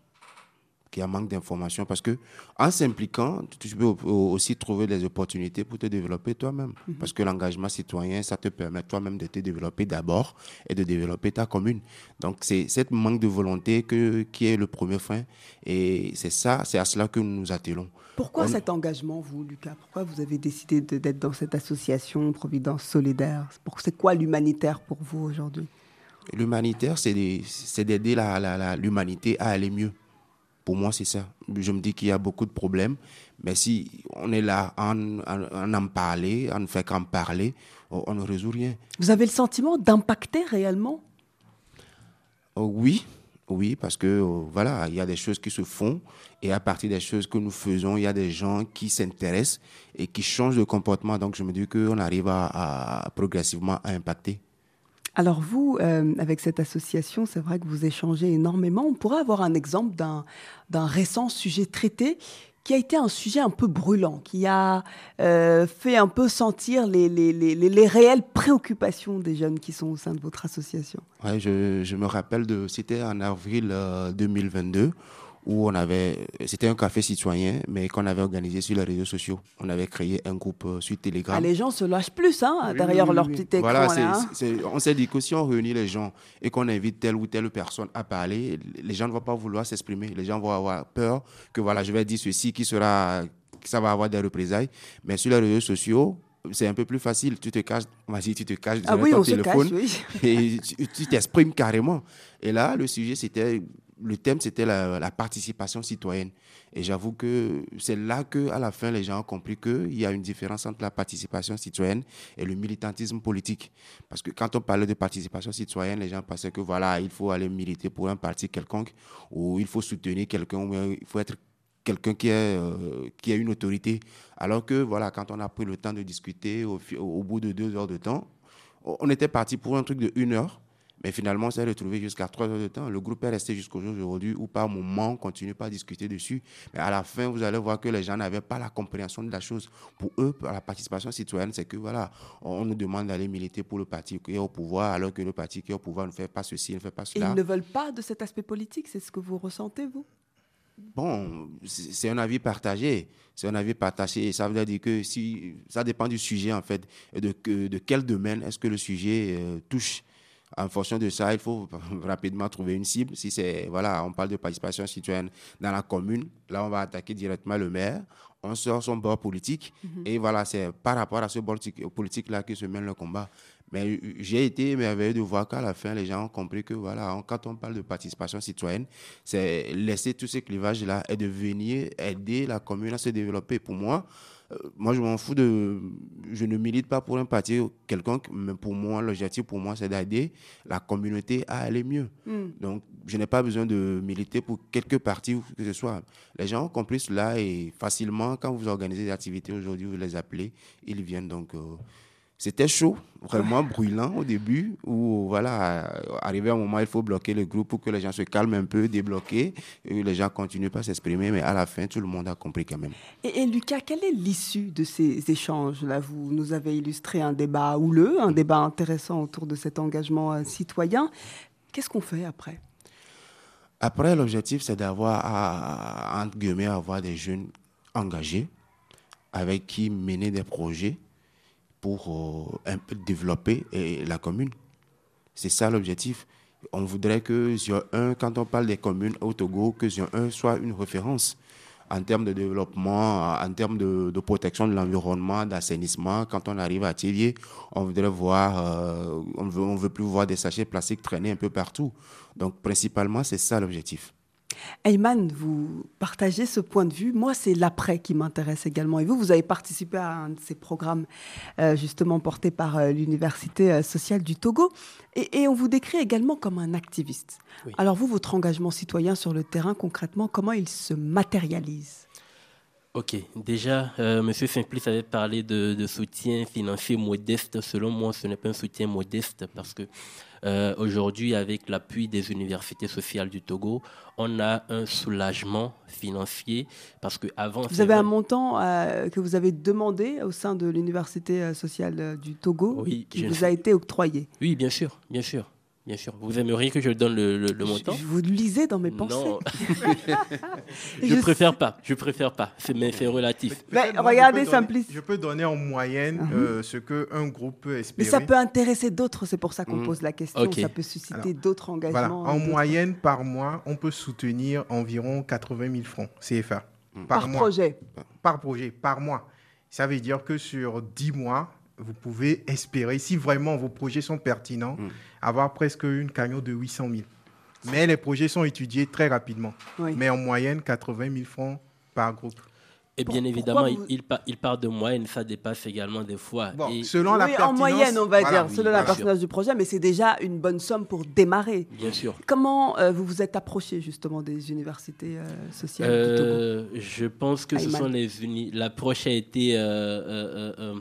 [SPEAKER 3] qui a manque d'informations parce que en s'impliquant, tu peux aussi trouver des opportunités pour te développer toi-même. Mhm. Parce que l'engagement citoyen, ça te permet toi-même de te développer d'abord et de développer ta commune. Donc c'est cette manque de volonté que, qui est le premier frein et c'est ça, c'est à cela que nous nous attelons.
[SPEAKER 1] Pourquoi cet engagement, vous, Lucas? Pourquoi vous avez décidé d'être dans cette association Providence Solidaire? C'est quoi l'humanitaire pour vous aujourd'hui?
[SPEAKER 3] L'humanitaire, c'est d'aider l'humanité à aller mieux. Pour moi, c'est ça. Je me dis qu'il y a beaucoup de problèmes, mais si on est là en, en, parler, on ne fait qu'en parler, on, ne résout rien.
[SPEAKER 1] Vous avez le sentiment d'impacter réellement?
[SPEAKER 3] Oh, Oui, oui, parce que oh, voilà, il y a des choses qui se font et à partir des choses que nous faisons, il y a des gens qui s'intéressent et qui changent de comportement. Donc je me dis qu'on arrive à progressivement à impacter.
[SPEAKER 1] Alors vous, euh, avec cette association, c'est vrai que vous échangez énormément. On pourrait avoir un exemple d'un récent sujet traité qui a été un sujet un peu brûlant, qui a euh, fait un peu sentir les, les, réelles préoccupations des jeunes qui sont au sein de votre association.
[SPEAKER 3] Ouais, je, je me rappelle de, c'était en avril 2022 euh, où on avait, c'était un café citoyen, mais qu'on avait organisé sur les réseaux sociaux. On avait créé un groupe euh, sur Telegram.
[SPEAKER 1] Ah, les gens se lâchent plus, hein, derrière leur petit écran. Voilà, hein.
[SPEAKER 3] on s'est dit que si on réunit les gens et qu'on invite telle ou telle personne à parler, les gens ne vont pas vouloir s'exprimer. Les gens vont avoir peur que voilà, je vais dire ceci qui sera, ça va avoir des représailles. Mais sur les réseaux sociaux, c'est un peu plus facile. Tu te caches, vas-y, tu te caches
[SPEAKER 1] ah oui, ton téléphone cache,
[SPEAKER 3] et tu t'exprimes carrément. Et là, le sujet, c'était le thème, c'était la, participation citoyenne. Et j'avoue que c'est là que, à la fin, les gens ont compris qu'il y a une différence entre la participation citoyenne et le militantisme politique. Parce que quand on parlait de participation citoyenne, les gens pensaient que voilà, il faut aller militer pour un parti quelconque, ou il faut soutenir quelqu'un, ou il faut être quelqu'un qui, euh, qui a une autorité. Alors que, voilà, quand on a pris le temps de discuter, au bout de deux heures de temps, on était parti pour un truc de une heure. Mais finalement, on s'est retrouvé jusqu'à trois heures de temps. Le groupe est resté jusqu'au jour d'aujourd'hui où par moment, on continue pas à discuter dessus. Mais à la fin, vous allez voir que les gens n'avaient pas la compréhension de la chose. Pour eux, la participation citoyenne, c'est que voilà, on nous demande d'aller militer pour le parti qui est au pouvoir, alors que le parti qui est au pouvoir ne fait pas ceci, ne fait pas cela.
[SPEAKER 1] Et ils ne veulent pas de cet aspect politique, c'est ce que vous ressentez, vous?
[SPEAKER 3] Bon, c'est un avis partagé. C'est un avis partagé. Et ça veut dire que si, ça dépend du sujet, en fait, de, de quel domaine est-ce que le sujet euh, touche. En fonction de ça, il faut rapidement trouver une cible. Si c'est, voilà, on parle de participation citoyenne dans la commune, là, on va attaquer directement le maire. On sort son bord politique. Mhm. Et voilà, c'est par rapport à ce bord politique-là que se mène le combat. Mais j'ai été émerveillé de voir qu'à la fin, les gens ont compris que voilà, quand on parle de participation citoyenne, c'est laisser tous ces clivages-là et de venir aider la commune à se développer. Pour moi, moi, je m'en fous de. Je ne milite pas pour un parti quelconque, mais pour moi, l'objectif pour moi, c'est d'aider la communauté à aller mieux. Hmm. Donc, je n'ai pas besoin de militer pour quelques partis ou que ce soit. Les gens ont compris cela et facilement, quand vous organisez des activités aujourd'hui, vous les appelez, ils viennent. Donc, euh, c'était chaud, vraiment brûlant au début, où voilà, arrivé un moment, il faut bloquer le groupe pour que les gens se calment un peu, débloquer, et les gens continuent pas à s'exprimer, mais à la fin, tout le monde a compris quand même.
[SPEAKER 1] Et, Lucas, quelle est l'issue de ces échanges-là Vous nous avez illustré un débat houleux, un débat intéressant autour de cet engagement euh, citoyen. Qu'est-ce qu'on fait après?
[SPEAKER 3] Après, l'objectif, c'est d'avoir, entre guillemets, avoir des jeunes engagés avec qui mener des projets pour euh, un peu développer la commune. C'est ça l'objectif. On voudrait que Zion 1, quand on parle des communes au Togo, que Zion 1 soit une référence en termes de développement, en termes de, protection de l'environnement, d'assainissement. Quand on arrive à Thiviers, on voudrait voir, euh, on veut, on veut plus voir des sachets plastiques traîner un peu partout. Donc, principalement, c'est ça l'objectif.
[SPEAKER 1] Ayman, vous partagez ce point de vue. Moi, c'est l'après qui m'intéresse également. Et vous, vous avez participé à un de ces programmes euh, justement portés par euh, l'Université euh, sociale du Togo. Et, on vous décrit également comme un activiste. Alors vous, votre engagement citoyen sur le terrain, concrètement, comment il se matérialise?
[SPEAKER 5] Ok, déjà, euh, M. Simplice avait parlé de, de, soutien financier modeste. Selon moi, ce n'est pas un soutien modeste parce que euh, aujourd'hui, avec l'appui des universités sociales du Togo, on a un soulagement financier parce que avant.
[SPEAKER 1] Vous avez un montant euh, que vous avez demandé au sein de l'université euh, sociale du Togo
[SPEAKER 5] Oui,
[SPEAKER 1] qui vous a été octroyé.
[SPEAKER 5] Oui, bien sûr, bien sûr, bien sûr. Vous aimeriez que je donne le, le- le montant
[SPEAKER 1] Je- Vous lisez dans mes pensées.
[SPEAKER 5] Non, je
[SPEAKER 1] je
[SPEAKER 5] préfère pas. Je préfère pas. C'est mais c'est relatif.
[SPEAKER 1] Mais regardez Simplice.
[SPEAKER 4] Je peux donner en moyenne euh, ce qu'un groupe peut
[SPEAKER 1] Mais
[SPEAKER 4] espérer.
[SPEAKER 1] ça peut intéresser d'autres, c'est pour ça qu'on
[SPEAKER 3] Mhm.
[SPEAKER 1] pose la question. Ça peut susciter d'autres
[SPEAKER 4] Voilà.
[SPEAKER 1] engagements.
[SPEAKER 4] En
[SPEAKER 1] et d'autres-
[SPEAKER 4] moyenne, par mois, on peut soutenir environ 80 000 francs CFA.
[SPEAKER 1] Par,
[SPEAKER 4] mois.
[SPEAKER 1] projet.
[SPEAKER 4] Par projet, par mois. Ça veut dire que sur 10 mois, vous pouvez espérer, si vraiment vos projets sont pertinents,
[SPEAKER 3] Mm.
[SPEAKER 4] avoir presque une cagnotte de 800 000. Mais les projets sont étudiés très rapidement.
[SPEAKER 1] Oui.
[SPEAKER 4] Mais en moyenne, 80 000 francs par groupe.
[SPEAKER 5] Et
[SPEAKER 1] Pour-
[SPEAKER 5] bien évidemment, il,
[SPEAKER 1] vous-
[SPEAKER 5] il, part, il part de moyenne, ça dépasse également des fois.
[SPEAKER 4] Bon,
[SPEAKER 5] Et
[SPEAKER 4] selon la
[SPEAKER 1] en moyenne, on va
[SPEAKER 4] voilà.
[SPEAKER 1] dire, selon la personnage du projet, mais c'est déjà une bonne somme pour démarrer.
[SPEAKER 5] bien sûr.
[SPEAKER 1] Comment euh, vous vous êtes approché justement des universités euh, sociales du Togo
[SPEAKER 5] Euh, je pense que ce
[SPEAKER 1] Ayman.
[SPEAKER 5] sont les unis. L'approche a été. euh, euh, euh, euh,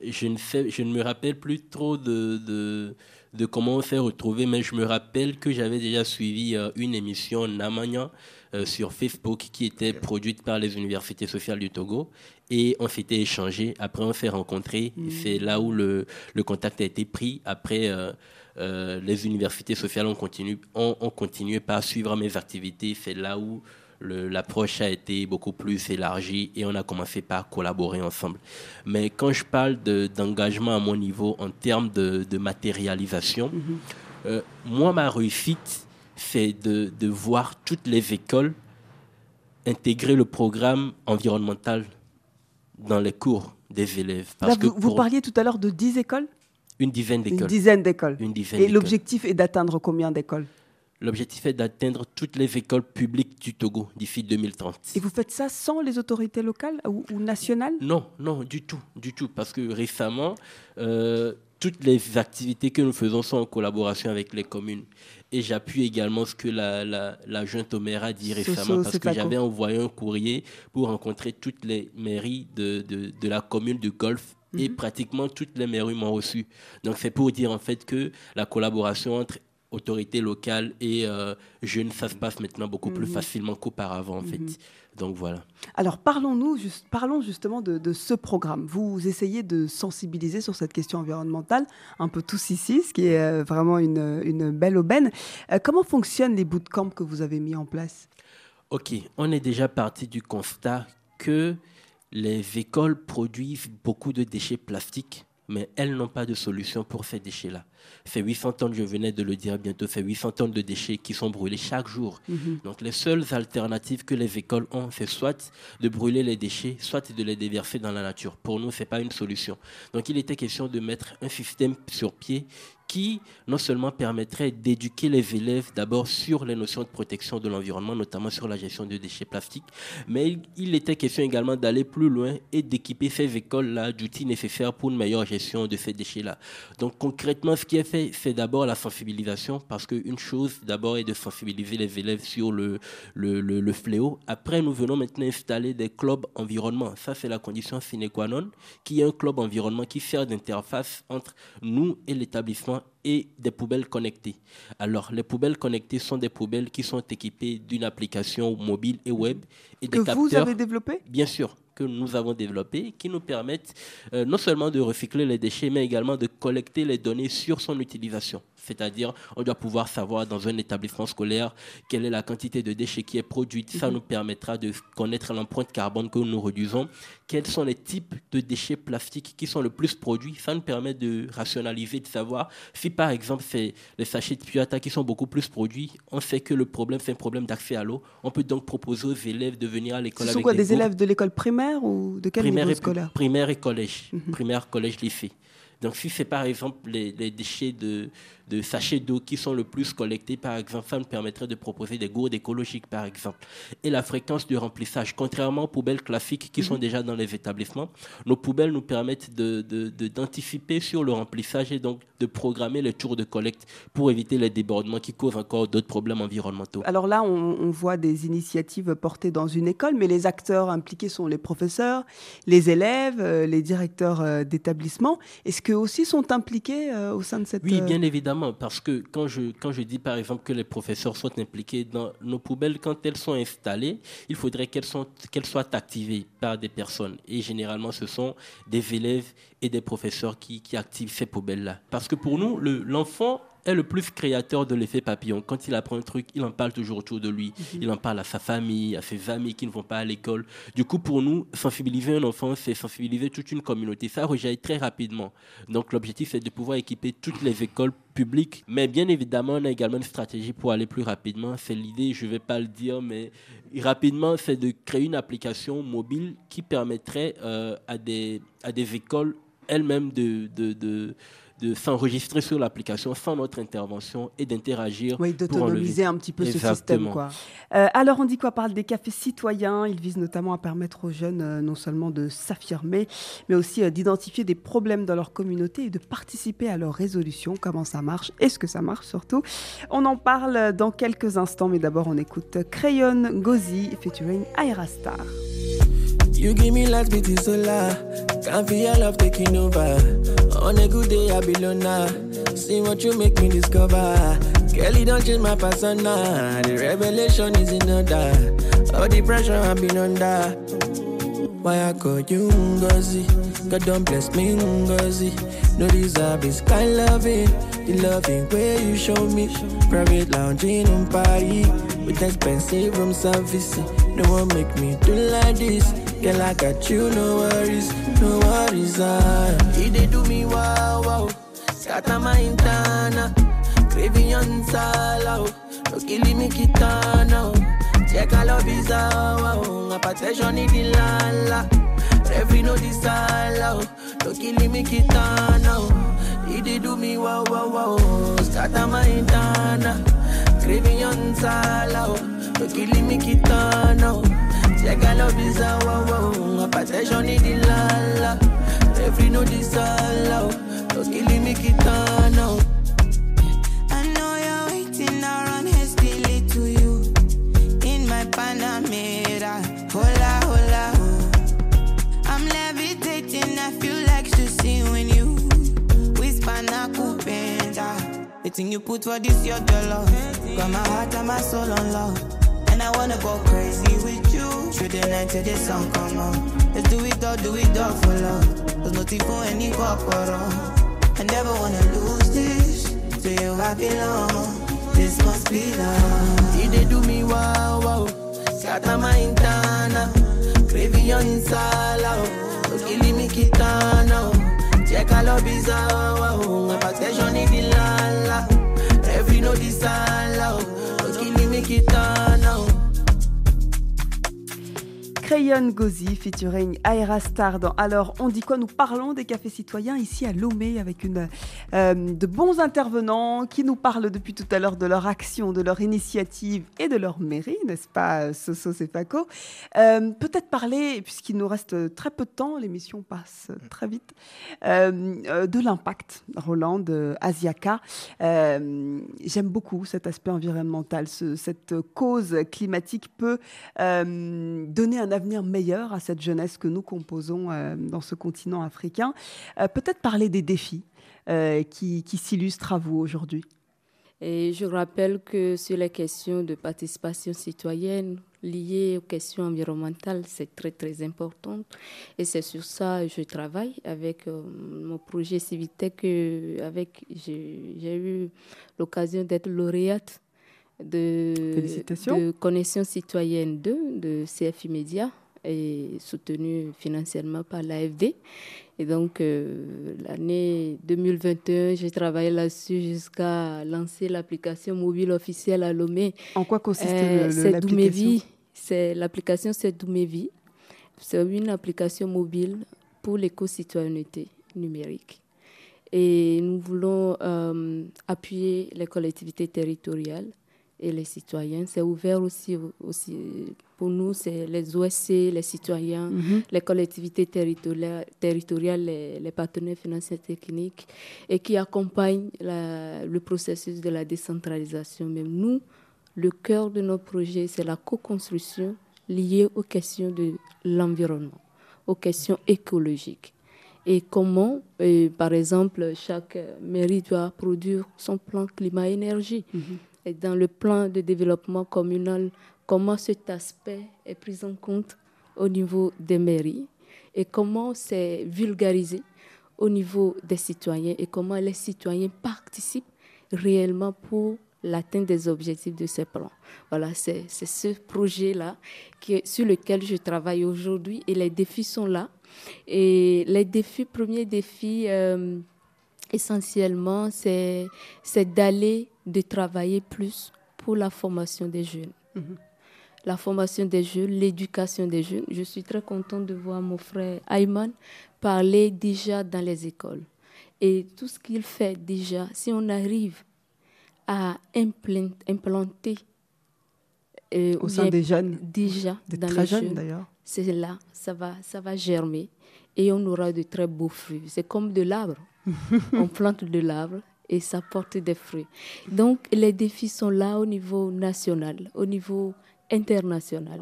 [SPEAKER 5] je, ne sais, je ne me rappelle plus trop de, de, de comment on s'est retrouvé, mais je me rappelle que j'avais déjà suivi euh, une émission Namanya euh, sur Facebook qui était produite par les universités sociales du Togo. Et on s'était échangé. Après, on s'est rencontrés. Et C'est là où le, le contact a été pris. Après. euh, euh, les universités sociales ont continué, ont, ont continué par suivre mes activités. C'est là où l'approche a été beaucoup plus élargie et on a commencé par collaborer ensemble. Mais quand je parle de- d'engagement à mon niveau en termes de, de matérialisation, euh, moi, ma réussite, c'est de, de voir toutes les écoles intégrer le programme environnemental dans les cours des élèves.
[SPEAKER 1] Là,
[SPEAKER 5] Parce que
[SPEAKER 1] vous, parliez tout à l'heure de 10 écoles?
[SPEAKER 5] Une dizaine
[SPEAKER 1] Une
[SPEAKER 5] d'écoles.
[SPEAKER 1] dizaine d'écoles.
[SPEAKER 5] Une dizaine
[SPEAKER 1] Et
[SPEAKER 5] d'écoles.
[SPEAKER 1] l'objectif est d'atteindre combien d'écoles?
[SPEAKER 5] L'objectif est d'atteindre toutes les écoles publiques du Togo d'ici 2030.
[SPEAKER 1] Et vous faites ça sans les autorités locales ou, ou nationales?
[SPEAKER 5] Non, non, du tout, du tout, parce que récemment, euh, toutes les activités que nous faisons sont en collaboration avec les communes. Et j'appuie également ce que la, la, la junte maire a dit récemment, parce que j'avais envoyé un courrier pour rencontrer toutes les mairies de, de, de la commune du Golfe. Et pratiquement toutes les mairies m'ont reçu. Donc c'est pour dire en fait que la collaboration entre autorités locales et euh, jeunes, ça se passe maintenant beaucoup plus facilement qu'auparavant en fait. Donc voilà.
[SPEAKER 1] Alors parlons-nous, juste, parlons justement de, de ce programme. Vous essayez de sensibiliser sur cette question environnementale, un peu tous ici, ce qui est euh, vraiment une, une belle aubaine. Euh, comment fonctionnent les bootcamps que vous avez mis en place?
[SPEAKER 5] Ok, on est déjà parti du constat que les écoles produisent beaucoup de déchets plastiques, mais elles n'ont pas de solution pour ces déchets-là. C'est 800 tonnes, je venais de le dire bientôt, c'est 800 tonnes de déchets qui sont brûlés chaque jour. Donc les seules alternatives que les écoles ont, c'est soit de brûler les déchets, soit de les déverser dans la nature. Pour nous, ce n'est pas une solution. Donc il était question de mettre un système sur pied qui non seulement permettrait d'éduquer les élèves d'abord sur les notions de protection de l'environnement, notamment sur la gestion de déchets plastiques, mais il, il était question également d'aller plus loin et d'équiper ces écoles-là d'outils nécessaires pour une meilleure gestion de ces déchets-là. Donc concrètement, ce qui est fait, c'est d'abord la sensibilisation, parce qu'une chose d'abord est de sensibiliser les élèves sur le, le, le, le fléau. Après, nous venons maintenant installer des clubs environnement. Ça, c'est la condition sine qua non, qui est un club environnement qui sert d'interface entre nous et l'établissement et des poubelles connectées. Alors, les poubelles connectées sont des poubelles qui sont équipées d'une application mobile et web et
[SPEAKER 1] Que
[SPEAKER 5] des
[SPEAKER 1] vous
[SPEAKER 5] capteurs
[SPEAKER 1] avez développé
[SPEAKER 5] bien sûr, que nous avons développés, qui nous permettent euh, non seulement de recycler les déchets, mais également de collecter les données sur son utilisation. C'est-à-dire, on doit pouvoir savoir dans un établissement scolaire quelle est la quantité de déchets qui est produite. Ça nous permettra de connaître l'empreinte carbone que nous réduisons. Quels sont les types de déchets plastiques qui sont le plus produits? Ça nous permet de rationaliser, de savoir si par exemple c'est les sachets de Piata qui sont beaucoup plus produits, on sait que le problème c'est un problème d'accès à l'eau. On peut donc proposer aux élèves de venir à l'école
[SPEAKER 1] Ce
[SPEAKER 5] avec
[SPEAKER 1] sont quoi
[SPEAKER 5] des
[SPEAKER 1] élèves de l'école primaire ou de quel
[SPEAKER 5] primaire
[SPEAKER 1] niveau
[SPEAKER 5] et,
[SPEAKER 1] scolaire
[SPEAKER 5] primaire et collège. Primaire, collège, lycée. Donc si c'est par exemple les, les déchets de, de sachets d'eau qui sont le plus collectés, par exemple, ça nous permettrait de proposer des gourdes écologiques, par exemple. Et la fréquence de remplissage, contrairement aux poubelles classiques qui sont mhm. déjà dans les établissements, nos poubelles nous permettent d'anticiper de, de, sur le remplissage et donc de programmer les tours de collecte pour éviter les débordements qui causent encore d'autres problèmes environnementaux.
[SPEAKER 1] Alors là, on, on, voit des initiatives portées dans une école, mais les acteurs impliqués sont les professeurs, les élèves, euh, les directeurs euh, d'établissement. Est-ce qu'eux aussi sont impliqués euh, au sein de cette...
[SPEAKER 5] Oui, bien évidemment parce que quand je, quand je dis par exemple que les professeurs sont impliqués dans nos poubelles, quand elles sont installées, il faudrait qu'elles qu'elles soient activées par des personnes. Et généralement, ce sont des élèves et des professeurs qui, qui activent ces poubelles-là. Parce que pour nous, l'enfant est le plus créateur de l'effet papillon. Quand il apprend un truc, il en parle toujours autour de lui. Mhm. Il en parle à sa famille, à ses amis qui ne vont pas à l'école. Du coup, pour nous, sensibiliser un enfant, c'est sensibiliser toute une communauté. Ça rejaillit très rapidement. Donc, l'objectif, c'est de pouvoir équiper toutes les écoles publiques. Mais bien évidemment, on a également une stratégie pour aller plus rapidement. C'est l'idée, je ne vais pas le dire, mais rapidement, c'est de créer une application mobile qui permettrait euh, à, des, à des écoles elles-mêmes de, de, de de s'enregistrer sur l'application sans notre intervention et d'interagir.
[SPEAKER 1] Oui, d'autonomiser un petit peu ce système. Quoi. Euh, alors, on dit quoi? Parle des cafés citoyens. Ils visent notamment à permettre aux jeunes euh, non seulement de s'affirmer, mais aussi euh, d'identifier des problèmes dans leur communauté et de participer à leur résolution. Comment ça marche? Est-ce que ça marche surtout? On en parle dans quelques instants, mais d'abord, on écoute Crayon Gozi featuring Aerastar. You give me last beat is solar. Can't feel your love taking over. On a good day, I be loner. See what you make me discover. Kelly don't change my persona. The revelation is in order. All the pressure I've been under. Why I call you Ngozi? God don't bless me Ngozi. No deserve this kind loving. The loving way you show me. Private lounge in Paris. With expensive room service. No one make me do like this. Girl, I got you, no worries, no worries. Ah. He did do me wow, wow. Scatter my intana. Craving on sala. No killing me kitana. Check all of his wow. A protection in the lala. Every no this sala. No killing me kitana. He did do me wow, wow, wow. Scatter my intana. Caribbean sala, oh. ukilimi kitano Cheka oh. love is a wow, a passion ni dilala Every oh. no disala, ukilimi kitano The thing you put for this, your dollar. Got my heart and my soul on love. And I wanna go crazy with you. Through the night till the sun come on. Let's do it all, do it all for love. There's nothing for any corporal. I never wanna lose this. To you I belong. This must be love. You they do me wow wow. Scatter my intana. Craving on insala. Killing me kitana. Check Cheka lo bizawa o Apatejo ni vilala Every no disala o oh. Don't kill me kitala Crayon Gozi featuring Aerastar dans Alors on dit quoi Nous parlons des cafés citoyens ici à Lomé avec une, euh, de bons intervenants qui nous parlent depuis tout à l'heure de leur action, de leur initiative et de leur mairie, n'est-ce pas Soso Sefako euh, Peut-être parler, puisqu'il nous reste très peu de temps, l'émission passe très vite, euh, de l'impact, Roland, de Asiaka. J'aime beaucoup cet aspect environnemental, cette cause climatique peut donner un meilleur à cette jeunesse que nous composons euh, dans ce continent africain. Euh, peut-être parler des défis euh, qui, s'illustrent à vous aujourd'hui.
[SPEAKER 7] Et je rappelle que sur les questions de participation citoyenne liées aux questions environnementales, c'est très très important. Et c'est sur ça que je travaille avec mon projet Civitech. Avec j'ai eu l'occasion d'être lauréate de, de Connaissance citoyenne 2 de CFI Média et soutenu financièrement par l'AFD. Et donc, euh, l'année 2021, j'ai travaillé là-dessus jusqu'à lancer l'application mobile officielle à Lomé.
[SPEAKER 1] En quoi consiste euh, l'application?
[SPEAKER 7] C'est l'application C'est Doumévi. C'est une application mobile pour l'éco-citoyenneté numérique. Et nous voulons euh, appuyer les collectivités territoriales et les citoyens. C'est ouvert aussi, aussi pour nous, c'est les OSC, les citoyens,
[SPEAKER 1] Mhm.
[SPEAKER 7] les collectivités territoriales, territoriales les, les partenaires financiers techniques et qui accompagnent la- le processus de la décentralisation. Même nous, le cœur de nos projets, c'est la co-construction liée aux questions de l'environnement, aux questions écologiques. Et comment, euh, par exemple, chaque mairie doit produire son plan climat-énergie. Dans le plan de développement communal, comment cet aspect est pris en compte au niveau des mairies et comment c'est vulgarisé au niveau des citoyens et comment les citoyens participent réellement pour l'atteinte des objectifs de ces plans. Voilà, c'est ce projet-là sur lequel je travaille aujourd'hui et les défis sont là. Et les défis, premier défi, euh, essentiellement, c'est d'aller, de travailler plus pour la formation des jeunes. La formation des jeunes, l'éducation des jeunes. Je suis très contente de voir mon frère Ayman parler déjà dans les écoles. Et tout ce qu'il fait déjà, si on arrive à implan- implanter euh,
[SPEAKER 1] Au sein des jeunes,
[SPEAKER 7] déjà
[SPEAKER 1] des
[SPEAKER 7] dans
[SPEAKER 1] très
[SPEAKER 7] les
[SPEAKER 1] jeunes
[SPEAKER 7] jeunes,
[SPEAKER 1] d'ailleurs.
[SPEAKER 7] c'est là, ça va, ça va germer et on aura de très beaux fruits. C'est comme de l'arbre. On plante de l'arbre et ça porte des fruits. Donc les défis sont là au niveau national, au niveau international.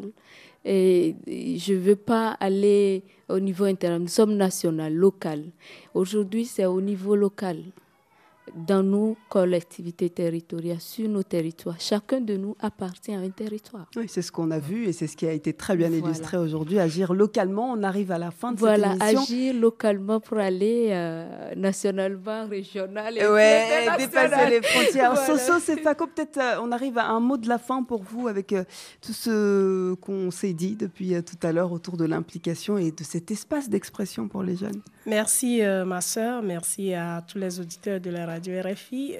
[SPEAKER 7] Et je ne veux pas aller au niveau international. Nous sommes national, local. Aujourd'hui, c'est au niveau local dans nos collectivités territoriales, sur nos territoires. Chacun de nous appartient à un territoire.
[SPEAKER 1] Oui, c'est ce qu'on a vu et c'est ce qui a été très bien
[SPEAKER 7] Voilà.
[SPEAKER 1] illustré aujourd'hui. Agir localement, on arrive à la fin de
[SPEAKER 7] Voilà,
[SPEAKER 1] cette émission.
[SPEAKER 7] agir localement pour aller euh, nationalement, régional et
[SPEAKER 1] Ouais,
[SPEAKER 7] international.
[SPEAKER 1] dépasser les frontières.
[SPEAKER 7] Voilà.
[SPEAKER 1] Soso, c'est Faco, peut-être euh, on arrive à un mot de la fin pour vous avec euh, tout ce qu'on s'est dit depuis euh, tout à l'heure autour de l'implication et de cet espace d'expression pour les jeunes.
[SPEAKER 6] Merci euh, ma sœur, merci à tous les auditeurs de la radio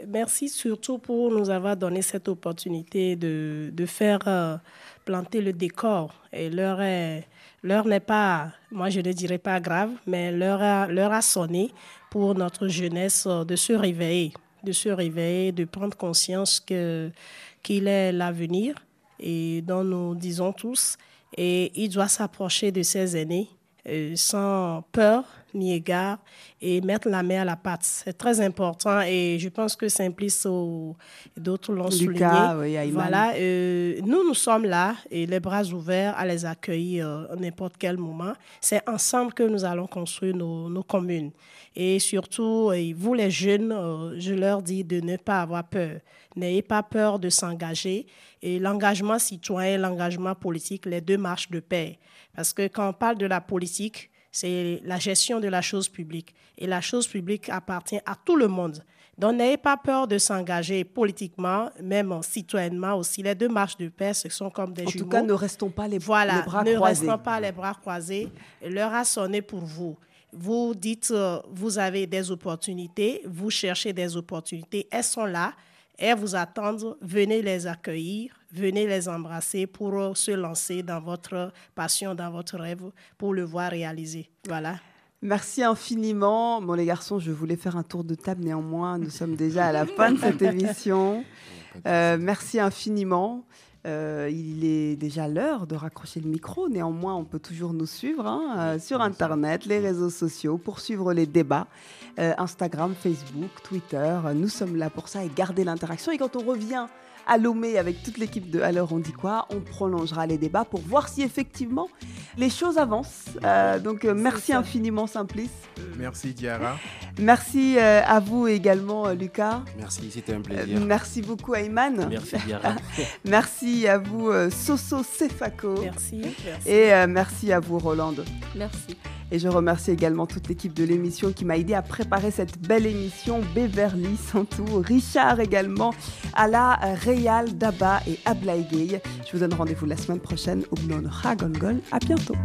[SPEAKER 6] Merci surtout pour nous avoir donné cette opportunité de, de faire euh, planter le décor. Et l'heure est- l'heure n'est pas, moi je ne dirais pas grave, mais l'heure a, a sonné pour notre jeunesse euh, de se réveiller, de se réveiller, de prendre conscience que qu'il est l'avenir et dont nous disons tous. Et il doit s'approcher de ses aînés euh, sans peur ni égard et mettre la main à la pâte. C'est très important et je pense que Simplice ou d'autres l'ont souligné.
[SPEAKER 1] oui.
[SPEAKER 6] Voilà, euh, nous, nous sommes là et les bras ouverts à les accueillir euh, à n'importe quel moment. C'est ensemble que nous allons construire nos, nos communes. Et surtout, euh, vous les jeunes, je leur dis de ne pas avoir peur. N'ayez pas peur de s'engager. Et l'engagement citoyen, l'engagement politique, les deux marchent de pair. Parce que quand on parle de la politique, c'est la gestion de la chose publique. Et la chose publique appartient à tout le monde. Donc, n'ayez pas peur de s'engager politiquement, même citoyennement aussi. Les deux marches de paix, ce sont comme des
[SPEAKER 1] En
[SPEAKER 6] jumeaux.
[SPEAKER 1] tout cas, ne restons pas les,
[SPEAKER 6] Voilà,
[SPEAKER 1] les bras
[SPEAKER 6] ne
[SPEAKER 1] croisés.
[SPEAKER 6] restons pas les bras croisés. L'heure a sonné pour vous. Vous dites, euh, vous avez des opportunités, vous cherchez des opportunités, elles sont là, elles vous attendent, venez les accueillir, venez les embrasser pour se lancer dans votre passion, dans votre rêve, pour le voir réaliser. Voilà.
[SPEAKER 1] Merci infiniment. Bon, les garçons, je voulais faire un tour de table. Néanmoins, nous sommes déjà à la fin de cette émission. Euh, merci infiniment. Euh, il est déjà l'heure de raccrocher le micro. Néanmoins, on peut toujours nous suivre hein, euh, sur Internet, les réseaux sociaux, pour suivre les débats. Euh, Instagram, Facebook, Twitter. Nous sommes là pour ça et garder l'interaction. Et quand on revient à Lomé avec toute l'équipe de Alors on dit quoi, on prolongera les débats pour voir si effectivement les choses avancent. Euh, donc euh, merci
[SPEAKER 6] ça.
[SPEAKER 1] infiniment Simplice.
[SPEAKER 4] Merci Diara.
[SPEAKER 1] Merci euh, à vous également Lucas.
[SPEAKER 3] Merci, c'était un
[SPEAKER 1] Euh,
[SPEAKER 3] plaisir.
[SPEAKER 1] merci beaucoup Ayman.
[SPEAKER 5] Merci Diara.
[SPEAKER 1] Merci à vous euh, Soso Sefako.
[SPEAKER 6] Merci. merci.
[SPEAKER 1] Et euh, merci à vous Rolande.
[SPEAKER 7] Merci.
[SPEAKER 1] Et je remercie également toute l'équipe de l'émission qui m'a aidé à préparer cette belle émission. Beverly Santou, Richard également, Ala, Réal, Daba et Ablaïgay. Je vous donne rendez-vous la semaine prochaine au Blon Ragongol. À bientôt.